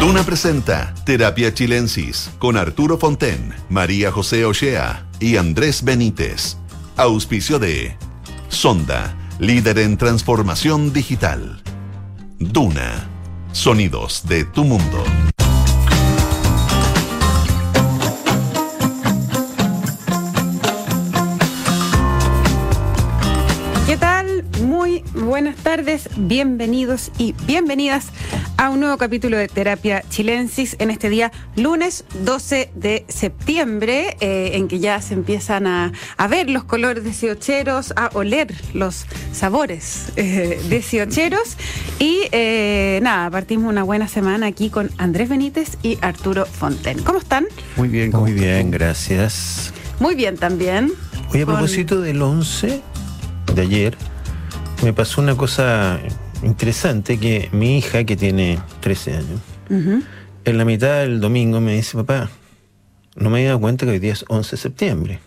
Duna presenta Terapia Chilensis con Arturo Fonten, María José Ochea y Andrés Benítez. Auspicio de Sonda, líder en transformación digital. Duna, sonidos de tu mundo. Buenas tardes, bienvenidos y bienvenidas a un nuevo capítulo de Terapia Chilensis en este día lunes 12 de septiembre, eh, en que ya se empiezan a, a ver los colores de siocheros, a oler los sabores eh, de siocheros. Y eh, nada, partimos una buena semana aquí con Andrés Benítez y Arturo Fonten. ¿Cómo están? Muy bien, muy bien, gracias. Muy bien también. Oye, a Con- propósito del 11 de ayer, me pasó una cosa interesante que mi hija, que tiene 13 años, en la mitad del domingo me dice, papá, no me había dado cuenta que hoy día es 11 de septiembre.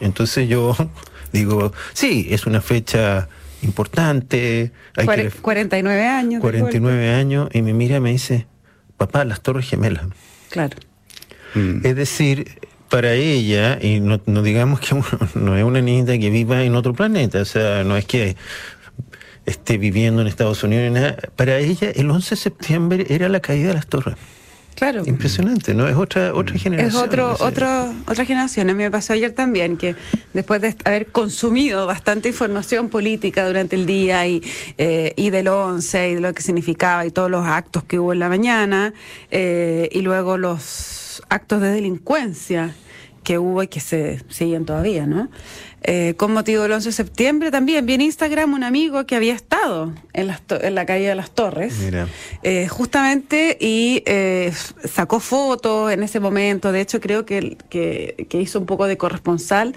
Entonces yo digo, sí, es una fecha importante, hay Cuare- que 49 años. de 49 años, y me mira y me dice, papá, las torres gemelas. Claro. Es decir, para ella, y no, no digamos que uno- no es una niñita que viva en otro planeta, o sea, no es que esté viviendo en Estados Unidos ni nada, para ella el 11 de septiembre era la caída de las torres. Claro. Impresionante, ¿no? Es otra, otra Es generación. otro, o sea, otro, otra generación. A mí me pasó ayer también que después de haber consumido bastante información política durante el día y, eh, y del 11 y de lo que significaba y todos los actos que hubo en la mañana eh, y luego los actos de delincuencia que hubo y que se siguen todavía, ¿no? Eh, con motivo del 11 de septiembre también vi en Instagram un amigo que había estado en, las to- en la calle de las Torres. Mira. Eh, justamente y eh, sacó fotos en ese momento. De hecho, creo que, que, que hizo un poco de corresponsal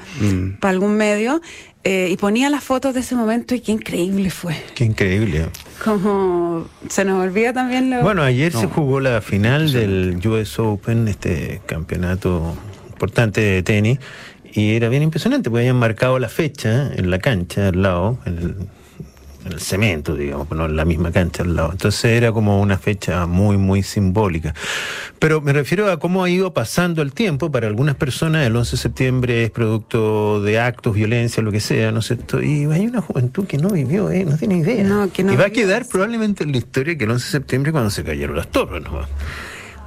para algún medio eh, y ponía las fotos de ese momento y qué increíble fue. Qué increíble. Como se nos olvida también lo. Bueno, ayer se jugó la final del US Open, este campeonato importante de tenis, y era bien impresionante, porque habían marcado la fecha en la cancha al lado, en el, el cemento, digamos, no en la misma cancha al lado. Entonces era como una fecha muy, muy simbólica. Pero me refiero a cómo ha ido pasando el tiempo. Para algunas personas el 11 de septiembre es producto de actos, violencia, lo que sea, ¿no es cierto? Y hay una juventud que no vivió, ¿eh? no tiene idea. No, que no y va a quedar probablemente en la historia que el 11 de septiembre cuando se cayeron las torres, ¿no?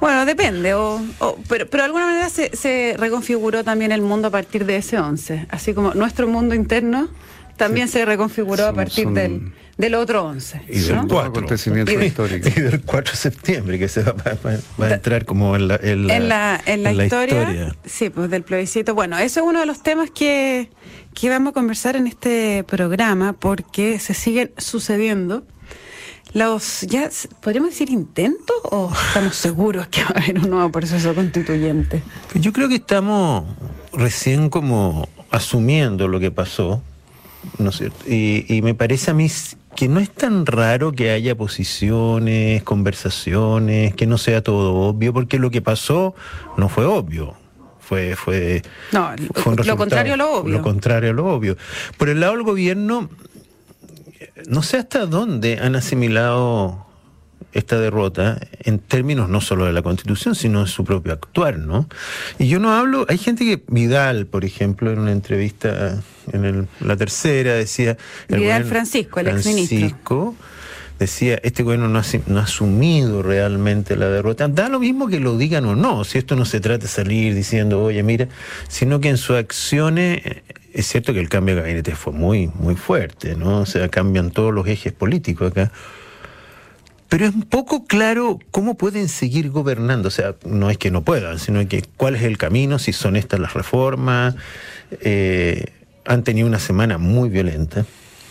Bueno, depende, o, o- pero, pero de alguna manera se, se reconfiguró también el mundo a partir de ese 11. Así como nuestro mundo interno también se reconfiguró a partir son- del, del otro 11. Y del ¿no? cuatro. acontecimientos Y de-. Y del 4 de septiembre, que se va, va- va- va a entrar como en la, en la, en la, en la en la historia, historia. sí, pues del plebiscito. Bueno, eso es uno de los temas que, que vamos a conversar en este programa porque se siguen sucediendo los, ya, ¿podríamos decir intentos o estamos seguros que va a haber un nuevo proceso constituyente? Yo creo que estamos recién como asumiendo lo que pasó, ¿no es cierto? Y, y me parece a mí que no es tan raro que haya posiciones, conversaciones, que no sea todo obvio, porque lo que pasó no fue obvio. Fue, fue, No, fue lo contrario a lo obvio. Lo contrario a lo obvio. Por el lado del gobierno, no sé hasta dónde han asimilado esta derrota en términos no solo de la Constitución, sino de su propio actuar, ¿no? Y yo no hablo, hay gente que, Vidal, por ejemplo, en una entrevista en el- la tercera, decía... Vidal Francisco, el exministro. Francisco, decía, este gobierno no ha, asumido realmente la derrota. Da lo mismo que lo digan o no, si esto no se trata de salir diciendo, oye, mira, sino que en sus acciones, eh, es cierto que el cambio de gabinete fue muy, muy fuerte, ¿no? O sea, cambian todos los ejes políticos acá. Pero es un poco claro cómo pueden seguir gobernando. O sea, no es que no puedan, sino que cuál es el camino, si son estas las reformas. Eh, han tenido una semana muy violenta,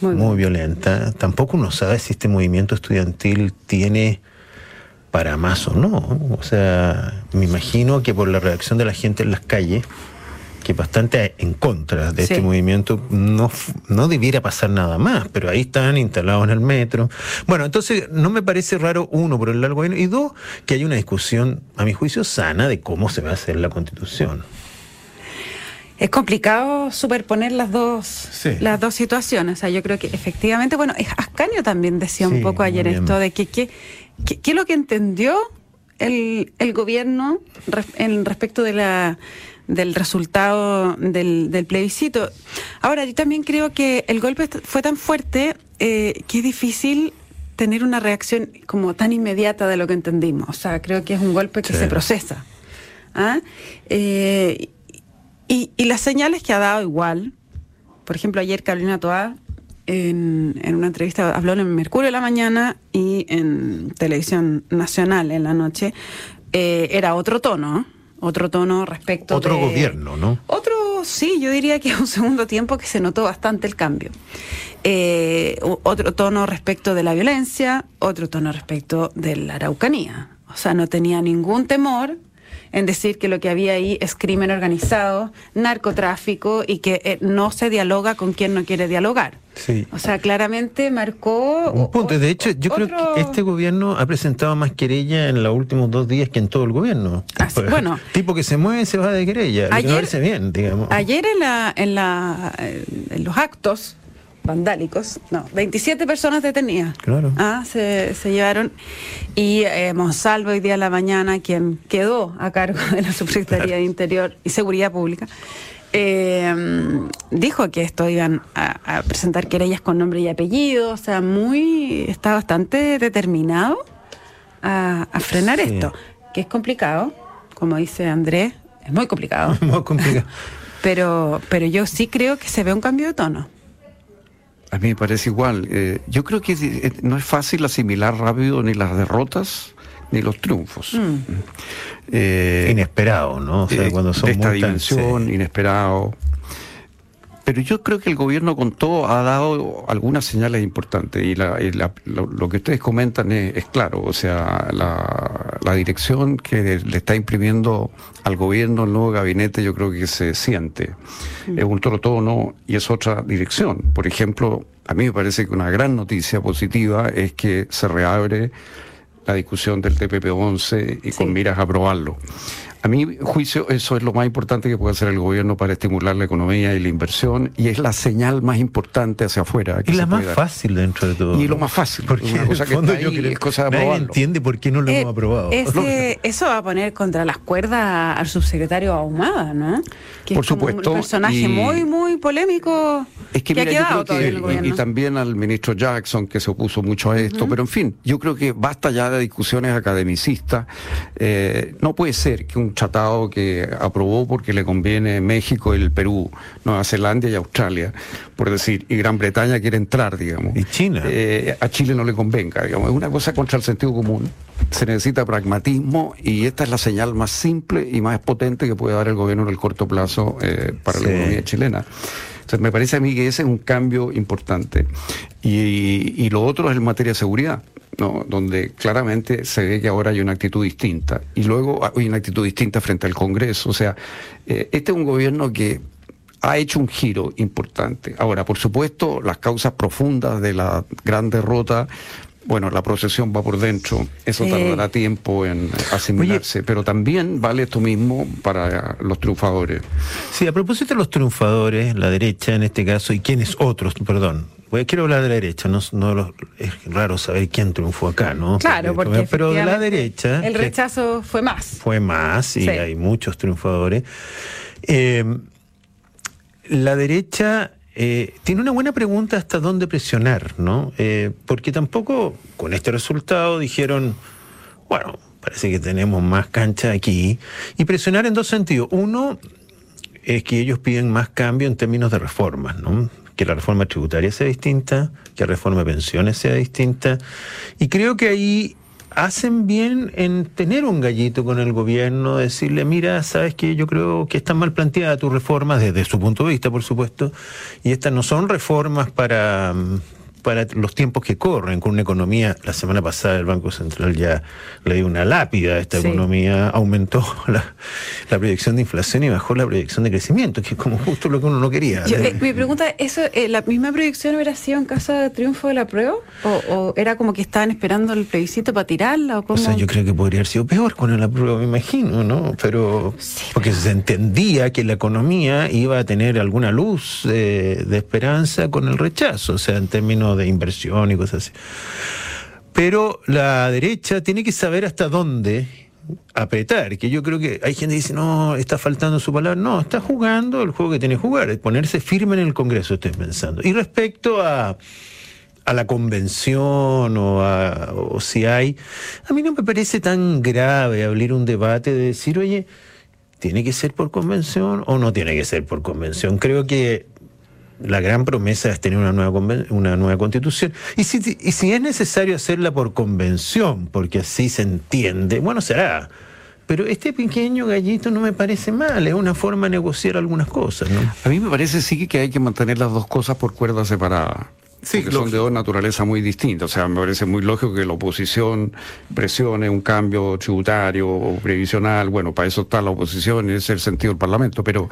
Muy muy, violenta. Tampoco uno sabe si este movimiento estudiantil tiene para más o no. O sea, me imagino que por la reacción de la gente en las calles, que bastante en contra de Sí. este movimiento, no, no debiera pasar nada más, pero ahí están instalados en el metro. Bueno, entonces no me parece raro, uno, por el largo y dos, que hay una discusión, a mi juicio, sana de cómo se va a hacer la constitución. Es complicado superponer las dos, Sí. las dos situaciones. O sea, yo creo que efectivamente, bueno, es- Ascanio también decía un Sí, poco ayer esto de que qué que lo que entendió el, el gobierno en respecto de la del resultado del, del, plebiscito. Ahora, yo también creo que el golpe fue tan fuerte eh, que es difícil tener una reacción como tan inmediata de lo que entendimos. O sea, creo que es un golpe que se procesa. ¿Ah? Eh, y, y, las señales que ha dado igual, por ejemplo, ayer Carolina Toá en, en, una entrevista habló en Mercurio de la mañana y en Televisión Nacional en la noche, eh, era otro tono, otro tono respecto Otro gobierno, ¿no? Otro, sí, yo diría que es un segundo tiempo que se notó bastante el cambio. Eh, otro tono respecto de la violencia, otro tono respecto de la araucanía. O sea, no tenía ningún temor en decir que lo que había ahí es crimen organizado, narcotráfico y que eh, no se dialoga con quien no quiere dialogar. Sí. O sea, claramente marcó... Un punto. De hecho, yo creo que este gobierno ha presentado más querella en los últimos dos días que en todo el gobierno. Así, Pues, bueno. Tipo que se mueve se va de querella. Ayer, bien, digamos. Ayer en, la, en, la, en los actos vandálicos, no, 27 personas detenidas. Claro. Ah, se, se llevaron. Y eh, Monsalvo hoy día en la mañana, quien quedó a cargo de la Subsecretaría Claro. de Interior y Seguridad Pública, eh, dijo que esto iban a, a presentar querellas con nombre y apellido, o sea, muy, está bastante determinado a, a frenar Sí. esto, que es complicado, como dice Andrés, es muy complicado. Muy complicado. Pero, pero yo sí creo que se ve un cambio de tono. A mí me parece igual. Eh, yo creo que eh, no es fácil asimilar rápido ni las derrotas ni los triunfos. Mm. Eh, Inesperado, ¿no? O sea, eh, cuando son de esta dimensión, sí. inesperado. Pero yo creo que el gobierno con todo ha dado algunas señales importantes y, la- y la- lo, lo que ustedes comentan es, es claro, o sea, la, la dirección que le está imprimiendo al gobierno el nuevo gabinete yo creo que se siente. Es un tono y es otra dirección. Por ejemplo, a mí me parece que una gran noticia positiva es que se reabre la discusión del TPP-11 y con miras a aprobarlo. A mi juicio, eso es lo más importante que puede hacer el gobierno para estimular la economía y la inversión, y es la señal más importante hacia afuera. Y la más dar. fácil dentro de todo. Y lo más fácil, Porque una cosa que está yo ahí, creo es cosa de nadie aprobarlo. entiende por qué no lo Eh, hemos aprobado. ese- eso va a poner contra las cuerdas al subsecretario Ahumada, ¿no? Que Por es como supuesto, un personaje y- muy, muy polémico Es que, que ha mira, yo quedado que, el y- gobierno. y, también al ministro Jackson, que se opuso mucho a esto, pero en fin, yo creo que basta ya de discusiones academicistas. Eh, no puede ser que un tratado que aprobó porque le conviene México, el Perú, Nueva Zelanda y Australia, por decir, y Gran Bretaña quiere entrar, digamos. Y China. Eh, a Chile no le convenga, digamos. Es una cosa contra el sentido común. Se necesita pragmatismo y esta es la señal más simple y más potente que puede dar el gobierno en el corto plazo eh, para Sí. la economía chilena. Entonces, me parece a mí que ese es un cambio importante. Y, y lo otro es en materia de seguridad, ¿no? donde claramente se ve que ahora hay una actitud distinta. Y luego hay una actitud distinta frente al Congreso. O sea, eh, este es un gobierno que ha hecho un giro importante. Ahora, por supuesto, las causas profundas de la gran derrota, bueno, la procesión va por dentro, eso tardará tiempo en asimilarse, pero también vale esto mismo para los triunfadores. Sí, a propósito de los triunfadores, la derecha en este caso, y quiénes otros, perdón. Pues quiero hablar de la derecha, no, no es raro saber quién triunfó acá, ¿no? Claro, porque pero de la derecha el rechazo fue más. fue más y Sí. hay muchos triunfadores. Eh, la derecha eh, tiene una buena pregunta hasta dónde presionar, ¿no? Eh, porque tampoco con este resultado dijeron, bueno, parece que tenemos más cancha aquí. Y presionar en dos sentidos. Uno es que ellos piden más cambio en términos de reformas, ¿no? Que la reforma tributaria sea distinta, que la reforma de pensiones sea distinta. Y creo que ahí hacen bien en tener un gallito con el gobierno, decirle, mira, sabes que yo creo que están mal planteadas tus reformas desde su punto de vista, por supuesto, y estas no son reformas para, mm, para los tiempos que corren, con una economía, la semana pasada el Banco Central ya le dio una lápida a esta Sí. economía, aumentó la, la proyección de inflación y bajó la proyección de crecimiento, que es como justo lo que uno no quería. Yo, eh, mi pregunta, ¿eso, eh, ¿la misma proyección hubiera sido en caso de triunfo de la prueba? ¿O, o era como que estaban esperando el plebiscito para tirarla? ¿O O cómo? sea, yo creo que podría haber sido peor con la prueba, me imagino, ¿no? Pero Sí, porque pero- se entendía que la economía iba a tener alguna luz eh, de esperanza con el rechazo, o sea, en términos de inversión y cosas así. Pero la derecha tiene que saber hasta dónde apretar, que yo creo que hay gente que dice, no, está faltando su palabra. No, está jugando el juego que tiene que jugar, ponerse firme en el Congreso, estoy pensando. Y respecto a, a la convención o, a, o si hay, a mí no me parece tan grave abrir un debate de decir, oye, ¿tiene que ser por convención o no tiene que ser por convención? Creo que la gran promesa es tener una nueva, una nueva constitución. Y si, y si es necesario hacerla por convención, porque así se entiende, bueno, será. Pero este pequeño gallito no me parece mal, es una forma de negociar algunas cosas. ¿no? A mí me parece sí que hay que mantener las dos cosas por cuerda separada. Sí, porque son de dos naturalezas muy distintas. O sea, me parece muy lógico que la oposición presione un cambio tributario o previsional. Bueno, para eso está la oposición, ese es el sentido del Parlamento. Pero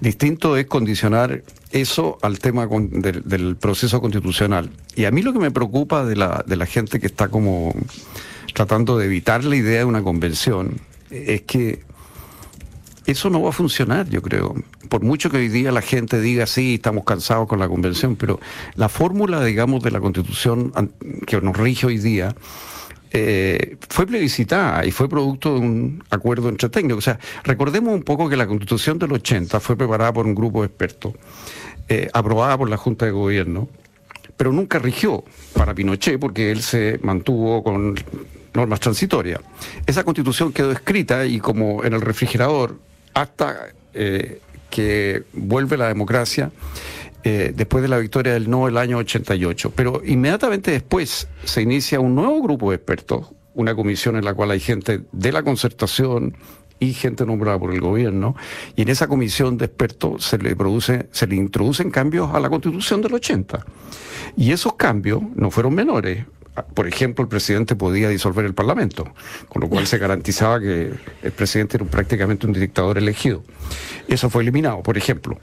distinto es condicionar eso al tema del, del, proceso constitucional. Y a mí lo que me preocupa de la, de la gente que está como tratando de evitar la idea de una convención es que eso no va a funcionar, yo creo. Por mucho que hoy día la gente diga, sí, estamos cansados con la convención, pero la fórmula, digamos, de la constitución que nos rige hoy día, eh, fue plebiscitada y fue producto de un acuerdo entre técnicos. O sea, recordemos un poco que la constitución del 80 fue preparada por un grupo de expertos, eh, aprobada por la Junta de Gobierno, pero nunca rigió para Pinochet porque él se mantuvo con normas transitorias. Esa constitución quedó escrita y como en el refrigerador hasta eh, que vuelve la democracia eh, después de la victoria del no el año 88. Pero inmediatamente después se inicia un nuevo grupo de expertos, una comisión en la cual hay gente de la concertación y gente nombrada por el gobierno, y en esa comisión de expertos se le produce, se le introducen cambios a la constitución del 80. Y esos cambios no fueron menores por ejemplo, el presidente podía disolver el Parlamento, con lo cual se garantizaba que el presidente era prácticamente un dictador elegido. Eso fue eliminado, por ejemplo,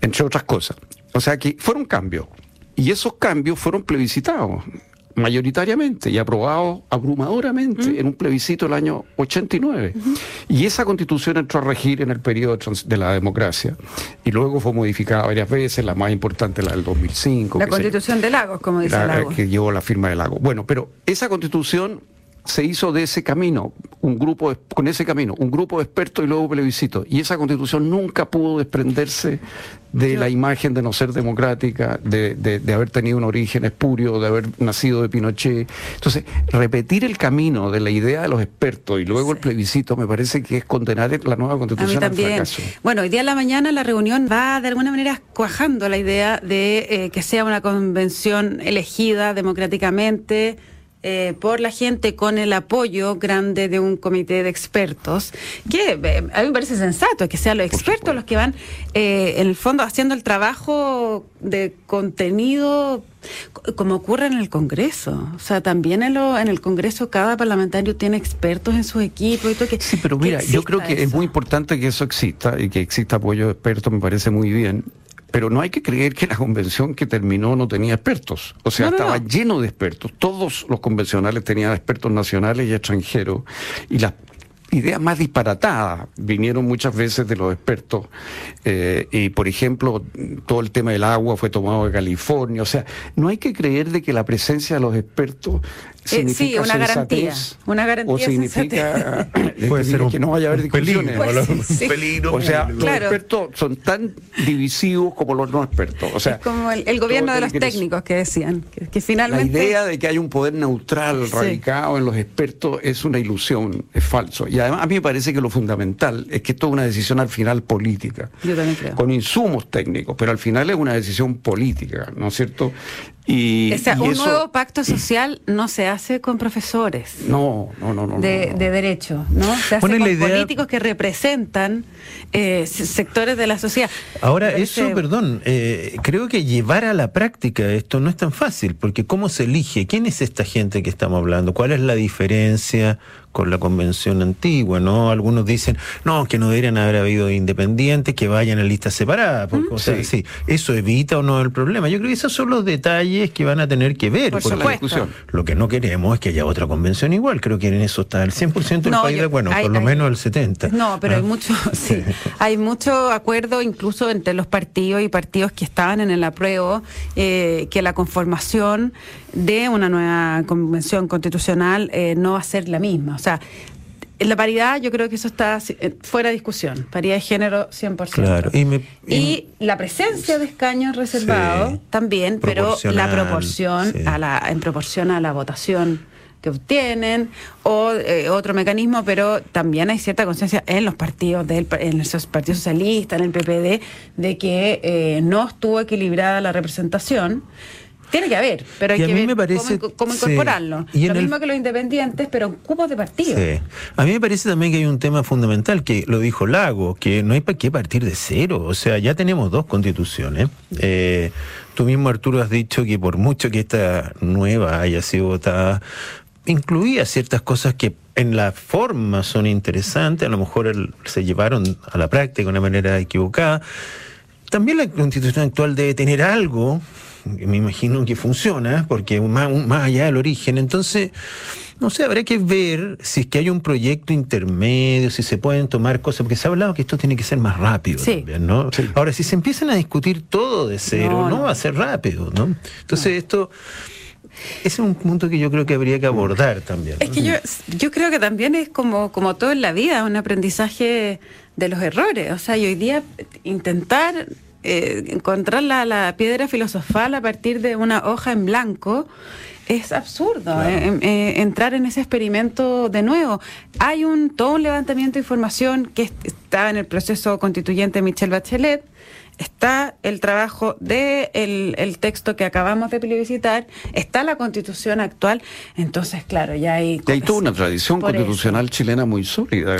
entre otras cosas. O sea que fueron cambios. Y esos cambios fueron plebiscitados mayoritariamente y aprobado abrumadoramente en un plebiscito el año 89. Y esa constitución entró a regir en el periodo de la democracia y luego fue modificada varias veces, la más importante la del 2005. La constitución de Lagos, como dice la, Que llevó la firma de Lagos. Bueno, pero esa constitución se hizo de ese camino, un grupo con ese camino, un grupo de expertos y luego plebiscito. Y esa constitución nunca pudo desprenderse de la imagen de no ser democrática, de, de, haber tenido un origen espurio, de haber nacido de Pinochet. Entonces, repetir el camino de la idea de los expertos y luego el plebiscito me parece que es condenar la nueva constitución al fracaso. Bueno, hoy día en la mañana la reunión va de alguna manera cuajando la idea de eh, que sea una convención elegida democráticamente eh, por la gente con el apoyo grande de un comité de expertos, que eh, a mí me parece sensato, que sean los expertos los que van, eh, en el fondo, haciendo el trabajo de contenido como ocurre en el Congreso. O sea, también en, lo, en el Congreso cada parlamentario tiene expertos en su equipo. Y todo que, sí, pero mira, yo creo que es muy importante que eso exista y que exista apoyo de expertos, me parece muy bien. Pero no hay que creer que la convención que terminó no tenía expertos. O sea, estaba lleno de expertos. Todos los convencionales tenían expertos nacionales y extranjeros. Y las ideas más disparatadas vinieron muchas veces de los expertos. Eh, y, por ejemplo, todo el tema del agua fue tomado de California. O sea, no hay que creer de que la presencia de los expertos eh, sí, una garantía. Una garantía. O significa Puede ser que no vaya a haber discusiones. Peligro, o sea, los expertos son tan divisivos como los no expertos. O sea, como el, gobierno de los técnicos que decían. Que, finalmente. La idea de que hay un poder neutral radicado en los expertos es una ilusión, es falso. Y además, a mí me parece que lo fundamental es que esto es una decisión al final política. Yo también creo. Con insumos técnicos, pero al final es una decisión política, ¿no es cierto? Y, un nuevo pacto social no se hace con profesores. No, no, no, no. De, derecho, ¿no? Se hace con políticos que representan eh, sectores de la sociedad. Ahora, eso, perdón, eh, creo que llevar a la práctica esto no es tan fácil, porque ¿cómo se elige? ¿Quién es esta gente que estamos hablando? ¿Cuál es la diferencia? Con la convención antigua, ¿no? Algunos dicen, no, que no deberían haber habido independientes, que vayan en listas separadas. Porque, o sea, sí. ¿eso evita o no el problema? Yo creo que esos son los detalles que van a tener que ver. Por supuesto. Lo que no queremos es que haya otra convención igual. Creo que en eso está el 100% del país, bueno, por lo menos el 70%. No, pero hay ah. mucho, sí, hay mucho acuerdo incluso entre los partidos y partidos que estaban en el apruebo, eh, que la conformación de una nueva convención constitucional eh, no va a ser la misma. O sea, la paridad, yo creo que eso está eh, fuera de discusión. Paridad de género, 100%. Claro. Y, me, y, la presencia de escaños reservados también, pero la proporción a la, en proporción a la votación que obtienen, o eh, otro mecanismo, pero también hay cierta conciencia en los partidos, del, en esos partidos socialistas, en el PPD, de que eh, no estuvo equilibrada la representación. Tiene que haber, pero hay que ver cómo, incorporarlo. Y Lo mismo que los independientes, pero en cupos de partido. A mí me parece también que hay un tema fundamental, que lo dijo Lago, que no hay para qué partir de cero. O sea, ya tenemos dos constituciones. Eh, tú mismo, Arturo, has dicho que por mucho que esta nueva haya sido votada, incluía ciertas cosas que en la forma son interesantes, a lo mejor se llevaron a la práctica de una manera equivocada. También la constitución actual debe tener algo me imagino que funciona, porque más, más allá del origen. Entonces, no sé, habrá que ver si es que hay un proyecto intermedio, si se pueden tomar cosas, porque se ha hablado que esto tiene que ser más rápido también, ¿no? Ahora, si se empiezan a discutir todo de cero, no, va a ser rápido, ¿no? Entonces, esto... Ese es un punto que yo creo que habría que abordar también. Es que yo, yo creo que también es como, como todo en la vida, un aprendizaje de los errores. O sea, y hoy día intentar eh, encontrar la, piedra filosofal a partir de una hoja en blanco es absurdo eh, em, eh, entrar en ese experimento de nuevo. Hay un todo un levantamiento de información que está en el proceso constituyente Michelle Bachelet está el trabajo de el, texto que acabamos de plebiscitar, está la constitución actual, entonces claro, ya hay... hay toda una tradición constitucional chilena muy sólida.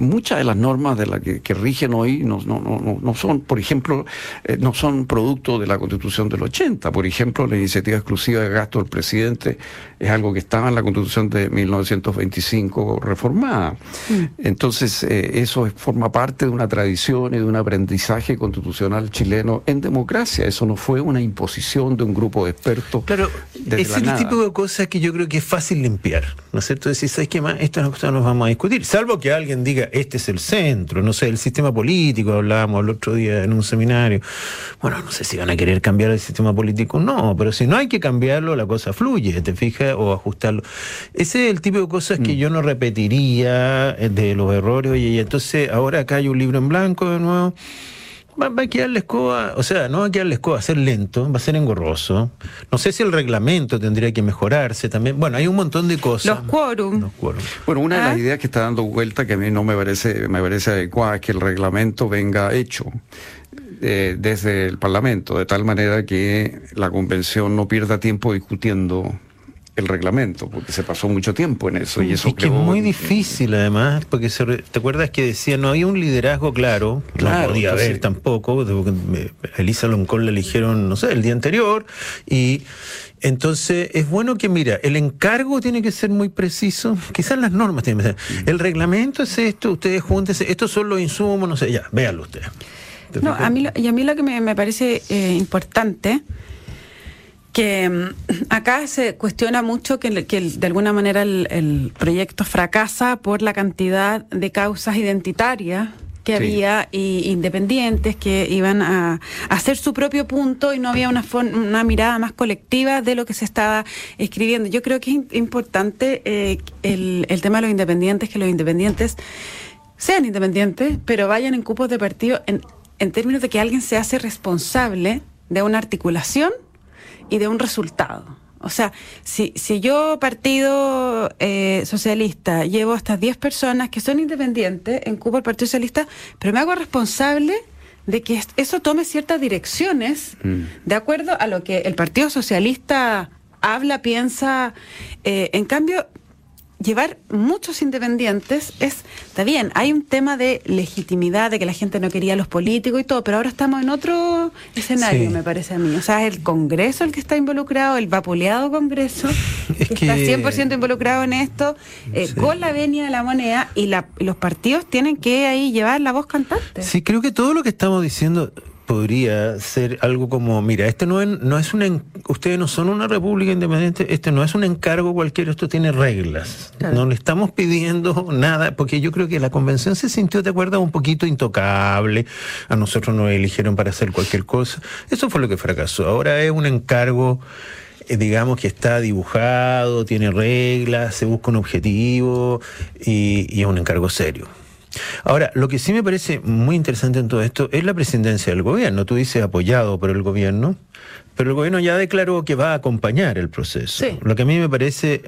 Muchas de las normas de las que, rigen hoy no, no, no, no, son, por ejemplo, eh, no son producto de la constitución del 80. Por ejemplo, la iniciativa exclusiva de gasto del presidente es algo que estaba en la constitución de 1925 reformada. Mm. Entonces, eh, eso forma parte de una tradición y de un aprendizaje constitucional chileno en democracia. Eso no fue una imposición de un grupo de expertos. Claro, es el tipo de cosas que yo creo que es fácil limpiar, ¿no es cierto? Decir, ¿sabes qué más? Esto es una nos vamos a discutir. Salvo que alguien diga, este es el centro, no sé, el sistema político, hablábamos el otro día en un seminario. Bueno, no sé si van a querer cambiar el sistema político, no, pero si no hay que cambiarlo, la cosa fluye, ¿te fijas? O ajustarlo. Ese es el tipo de cosas que mm. yo no repetiría eh, de los errores. Y entonces, ahora acá hay un libro en blanco de nuevo va, a quedar la escoba, o sea, no va a quedar la escoba, va a ser lento, va a ser engorroso. No sé si el reglamento tendría que mejorarse también. Bueno, hay un montón de cosas. Los quórum. Bueno, una de las ¿Ah? ideas que está dando vuelta que a mí no me parece, me parece adecuada es que el reglamento venga hecho. Eh, desde el Parlamento, de tal manera que la convención no pierda tiempo discutiendo el reglamento, porque se pasó mucho tiempo en eso. Y eso es que es muy difícil además, porque te acuerdas que decía, no había un liderazgo claro, no podía haber tampoco, porque Elisa Loncón la eligieron, no sé, el día anterior, y entonces es bueno que, mira, el encargo tiene que ser muy preciso, quizás las normas tienen que ser, mm. el reglamento es esto, ustedes júntense, estos son los insumos, no sé, ya, véanlo ustedes. No, a mí, y a mí lo que me, parece eh, importante que mm, acá se cuestiona mucho que, de alguna manera el, proyecto fracasa por la cantidad de causas identitarias que había y independientes que iban a, hacer su propio punto y no había una, una mirada más colectiva de lo que se estaba escribiendo. Yo creo que es importante eh, el, el tema de los independientes, que los independientes sean independientes, pero vayan en cupos de partido en, en términos de que alguien se hace responsable de una articulación y de un resultado. O sea, si, si yo, partido eh, socialista, llevo a estas 10 personas que son independientes en Cuba, el Partido Socialista, pero me hago responsable de que eso tome ciertas direcciones mm. de acuerdo a lo que el Partido Socialista habla, piensa. Eh, en cambio, llevar muchos independientes es, está bien, hay un tema de legitimidad, de que la gente no quería a los políticos y todo, pero ahora estamos en otro escenario, me parece a mí. O sea, es el Congreso el que está involucrado, el vapuleado Congreso, que, está 100% involucrado en esto, eh, con la venia de la moneda, y los partidos tienen que ahí llevar la voz cantante. Sí, creo que todo lo que estamos diciendo podría ser algo como, mira, este no es, no es una, ustedes no son una república independiente, este no es un encargo cualquiera, esto tiene reglas. No le estamos pidiendo nada, porque yo creo que la convención se sintió, ¿te acuerdas? Un poquito intocable, a nosotros nos eligieron para hacer cualquier cosa. Eso fue lo que fracasó. Ahora es un encargo eh, digamos que está dibujado, tiene reglas, se busca un objetivo y, y es un encargo serio. Ahora, lo que sí me parece muy interesante en todo esto es la presidencia del gobierno. Tú dices apoyado por el gobierno, pero el gobierno ya declaró que va a acompañar el proceso. Sí. Lo que a mí me parece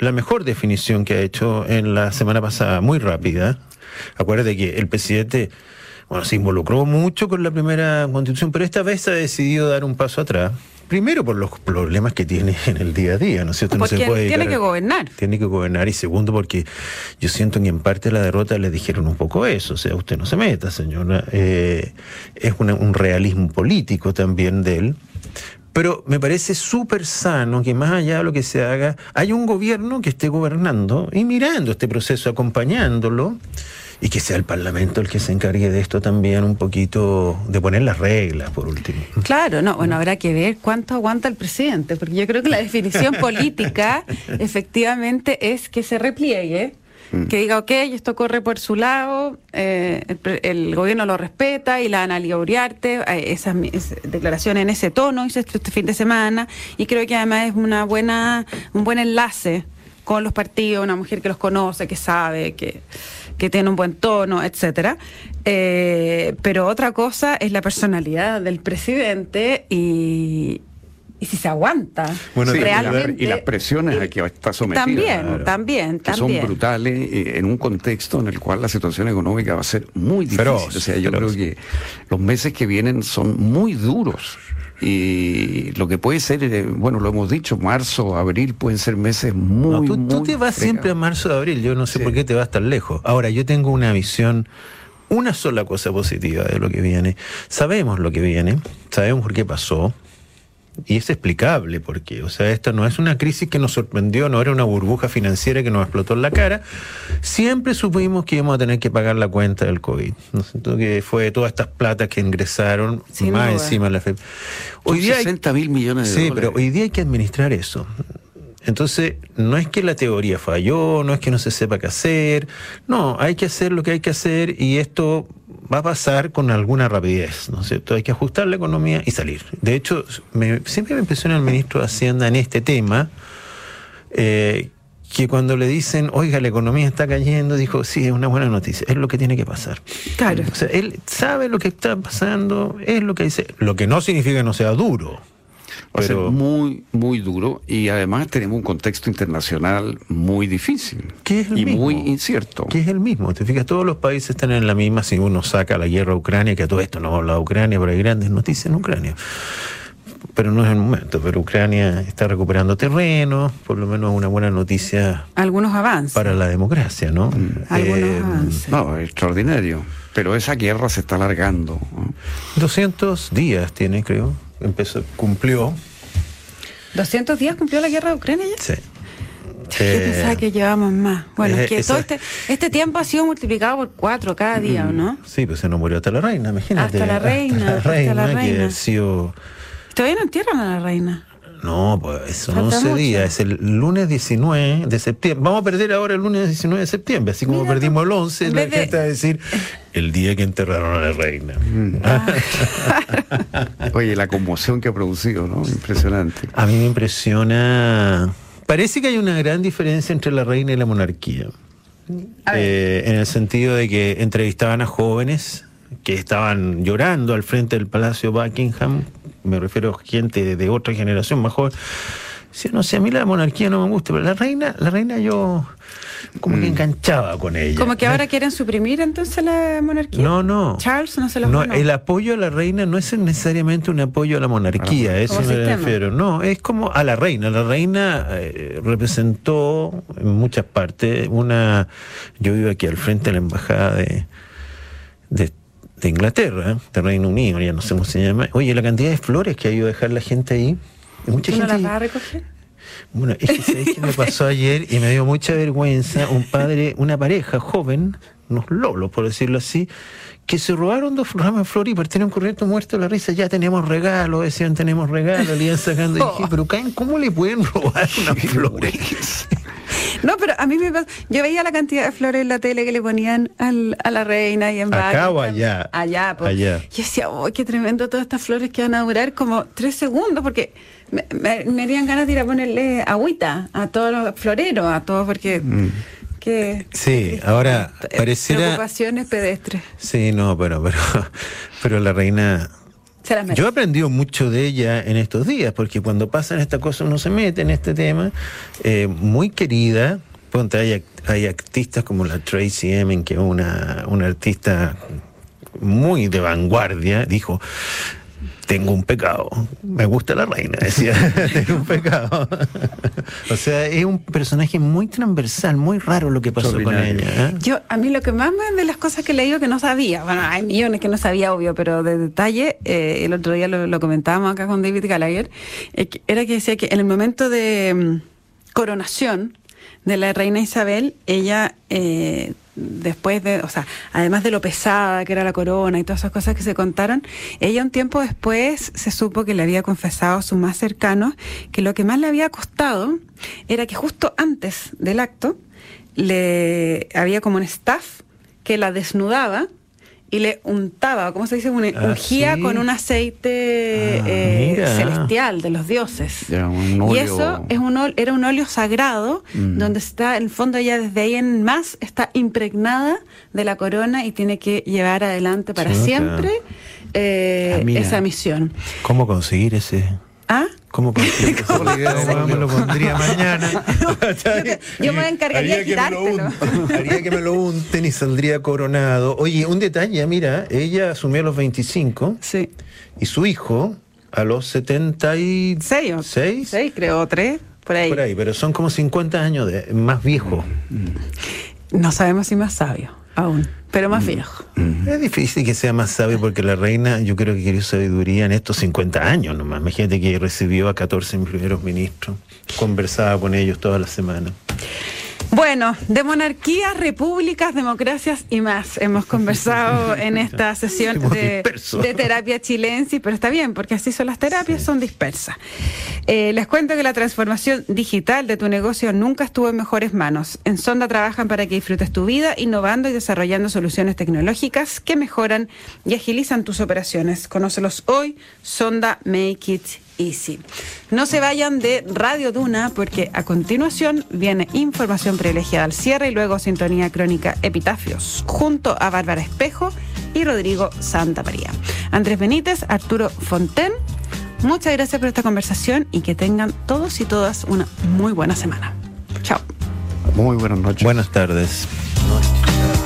la mejor definición que ha hecho en la semana pasada, muy rápida. Acuérdate que el presidente, bueno, se involucró mucho con la primera constitución, pero esta vez ha decidido dar un paso atrás. Primero por los problemas que tiene en el día a día, ¿no es cierto? No Porque tiene dedicar- que gobernar. Tiene que gobernar. Y segundo, porque yo siento que en parte la derrota le dijeron un poco eso. O sea, usted no se meta, señora. Eh, es una- un realismo político también de él. Pero me parece súper sano que más allá de lo que se haga, haya un gobierno que esté gobernando y mirando este proceso, acompañándolo, y que sea el Parlamento el que se encargue de esto también un poquito, de poner las reglas, por último. Claro, no, bueno, habrá que ver cuánto aguanta el presidente, porque yo creo que la definición política efectivamente es que se repliegue, que diga, ok, esto corre por su lado, eh, el, gobierno lo respeta y la Analia Uriarte, eh, esas mi- es- declaraciones en ese tono hizo este, este fin de semana, y creo que además es una buena, un buen enlace con los partidos, una mujer que los conoce, que sabe, que, que tiene un buen tono, etcétera. Eh, pero otra cosa es la personalidad del presidente y, y si se aguanta Bueno, Sí, realmente. y las presiones a que está sometida. También, Claro. también, que también. son brutales eh, en un contexto en el cual la situación económica va a ser muy difícil. Feroz, o sea, yo feroz. creo que los meses que vienen son muy duros. Y lo que puede ser, eh, bueno, lo hemos dicho, marzo, abril pueden ser meses muy, No, tú, tú muy te vas siempre a marzo abril, yo no sé Sí. por qué te vas tan lejos. Ahora, yo tengo una visión, una sola cosa positiva de lo que viene. Sabemos lo que viene, sabemos por qué pasó, y es explicable por qué. O sea, esta no es una crisis que nos sorprendió, no era una burbuja financiera que nos explotó en la cara. Siempre supimos que íbamos a tener que pagar la cuenta del COVID. ¿no es cierto? Que fue todas estas platas que ingresaron, Sin más duda. encima de la FEP. Hoy día hay- 60 mil millones de Sí, dólares. pero hoy día hay que administrar eso. Entonces, no es que la teoría falló, no es que no se sepa qué hacer, no, hay que hacer lo que hay que hacer y esto va a pasar con alguna rapidez, ¿no es cierto? Hay que ajustar la economía y salir. De hecho, me- siempre me impresiona el ministro de Hacienda en este tema, eh, que cuando le dicen, oiga, la economía está cayendo, dijo, sí, es una buena noticia, es lo que tiene que pasar. Claro. O sea, él sabe lo que está pasando, es lo que dice, lo que no significa que no sea duro. Va a ser muy, muy duro y además tenemos un contexto internacional muy difícil ¿Qué es el y mismo? muy incierto. que es el mismo. Te fijas, todos los países están en la misma. Si uno saca la guerra a Ucrania, que a todo esto no habla de Ucrania, pero hay grandes noticias en Ucrania. Pero no es el momento. Pero Ucrania está recuperando terreno, por lo menos una buena noticia Algunos avances. para la democracia, ¿no? Algunos Eh, avances. No, extraordinario. Pero esa guerra se está alargando. ¿no? 200 días tiene, creo. Empezó, cumplió. 200 días cumplió la guerra de Ucrania ya. Sí. Yo Eh, pensaba que llevamos más. Bueno, es que esa- todo este, este tiempo ha sido multiplicado por cuatro cada día, ¿o no? Sí, pues se nos murió hasta la reina, imagínate. Hasta la reina, hasta la que reina. ha sido Todavía no entierran a la reina. No, pues son Falta 11 mucho. días, es el lunes 19 de septiembre. Vamos a perder ahora el lunes 19 de septiembre, así como Mira, perdimos el 11, en la de- gente va a decir el día que enterraron a la reina. Oye, la conmoción que ha producido, ¿no? Impresionante. A mí me impresiona. Parece que hay una gran diferencia entre la reina y la monarquía. Eh, en el sentido de que entrevistaban a jóvenes que estaban llorando al frente del Palacio Buckingham, me refiero a gente de otra generación más joven. No sé, a mí la monarquía no me gusta, pero la reina, la reina yo como que enganchaba con ella. Como que ahora quieren suprimir entonces la monarquía. No, no. Charles no se los No, ganó. el apoyo a la reina no es necesariamente un apoyo a la monarquía, Ah, eso me sistema. refiero. No, es como a la reina. La reina eh, representó en muchas partes una. Yo vivo aquí al frente de la embajada de, de, Inglaterra, de Reino Unido, ya no sé cómo se llama. Oye, la cantidad de flores que ha ido a dejar la gente ahí. y Mucha ¿Tú no gente las vas a recoger? bueno, es que ¿sabes qué me pasó ayer y me dio mucha vergüenza un padre, una pareja joven, unos lolos por decirlo así, que se robaron dos ramas de flores y partieron corriendo muertos de la risa, ya tenemos regalo, decían tenemos regalo, le iban sacando y dije, pero Caen, ¿cómo le pueden robar unas flores? No, pero a mí me pasa. Yo veía la cantidad de flores en la tele que le ponían al- a la reina y en ¿Acá o allá? Allá, pues. Allá. Yo decía, oh, qué tremendo todas estas flores que van a durar como tres segundos, porque Me, me, me harían ganas de ir a ponerle agüita a todos los floreros, a todos, porque. Que, Sí, ahora eh, pareciera. Preocupaciones pedestres. Sí, no, pero, pero, pero la reina. Yo he aprendido mucho de ella en estos días, porque cuando pasan estas cosas uno se mete en este tema. Eh, muy querida. Hay artistas como la Tracy Emin, que es una, una artista muy de vanguardia, dijo. Tengo un pecado. Me gusta la reina, decía. Tengo un pecado. o sea, es un personaje muy transversal, muy raro lo que pasó con ella. ¿eh? Yo, a mí lo que más me de las cosas que he leído que no sabía, bueno, hay millones que no sabía, obvio, pero de detalle, eh, el otro día lo, lo comentábamos acá con David Gallagher, eh, que- era que decía que en el momento de mm, coronación de la reina Isabel, ella, eh, después de, o sea, además de lo pesada que era la corona y todas esas cosas que se contaron, ella un tiempo después se supo que le había confesado a sus más cercanos que lo que más le había costado era que justo antes del acto, le había como un staff que la desnudaba y le untaba, ¿cómo se dice? Un- Ah, ungía ¿sí? con un aceite Ah, eh, celestial de los dioses. Ya, un Y eso es un ol- era un óleo sagrado Mm. donde está, en el fondo ella desde ahí en más está impregnada de la corona y tiene que llevar adelante para Chuta. siempre eh, Ah, esa misión. ¿Cómo conseguir ese? ¿Ah? ¿Cómo ¿Cómo me lo pondría mañana? Yo me encargaría de quitártelo. Haría que me lo unten y saldría coronado. Oye, un detalle, mira, ella asumió a los 25 Sí. y su hijo a los 76. ¿Seis? o- Seis, creo, tres, por ahí. Por ahí, pero son como 50 años de, más viejo. No sabemos si más sabio, aún, pero más viejo. Es difícil que sea más sabio porque la reina yo creo que quería sabiduría en estos 50 años nomás. Imagínate que recibió a 14 primeros ministros, conversaba con ellos toda la semana. Bueno, de monarquías, repúblicas, democracias y más hemos conversado en esta sesión de terapia chilensis, pero está bien, porque así son las terapias, son dispersas. Eh, les cuento que la transformación digital de tu negocio nunca estuvo en mejores manos. En Sonda trabajan para que disfrutes tu vida, innovando y desarrollando soluciones tecnológicas que mejoran y agilizan tus operaciones. Conócelos hoy, Sonda Make It Easy. No se vayan de Radio Duna porque a continuación viene información privilegiada al cierre y luego sintonía crónica Epitafios junto a Bárbara Espejo y Rodrigo Santa María. Andrés Benítez, Arturo Fonten, muchas gracias por esta conversación y que tengan todos y todas una muy buena semana. Chao. Muy buenas noches. Buenas tardes.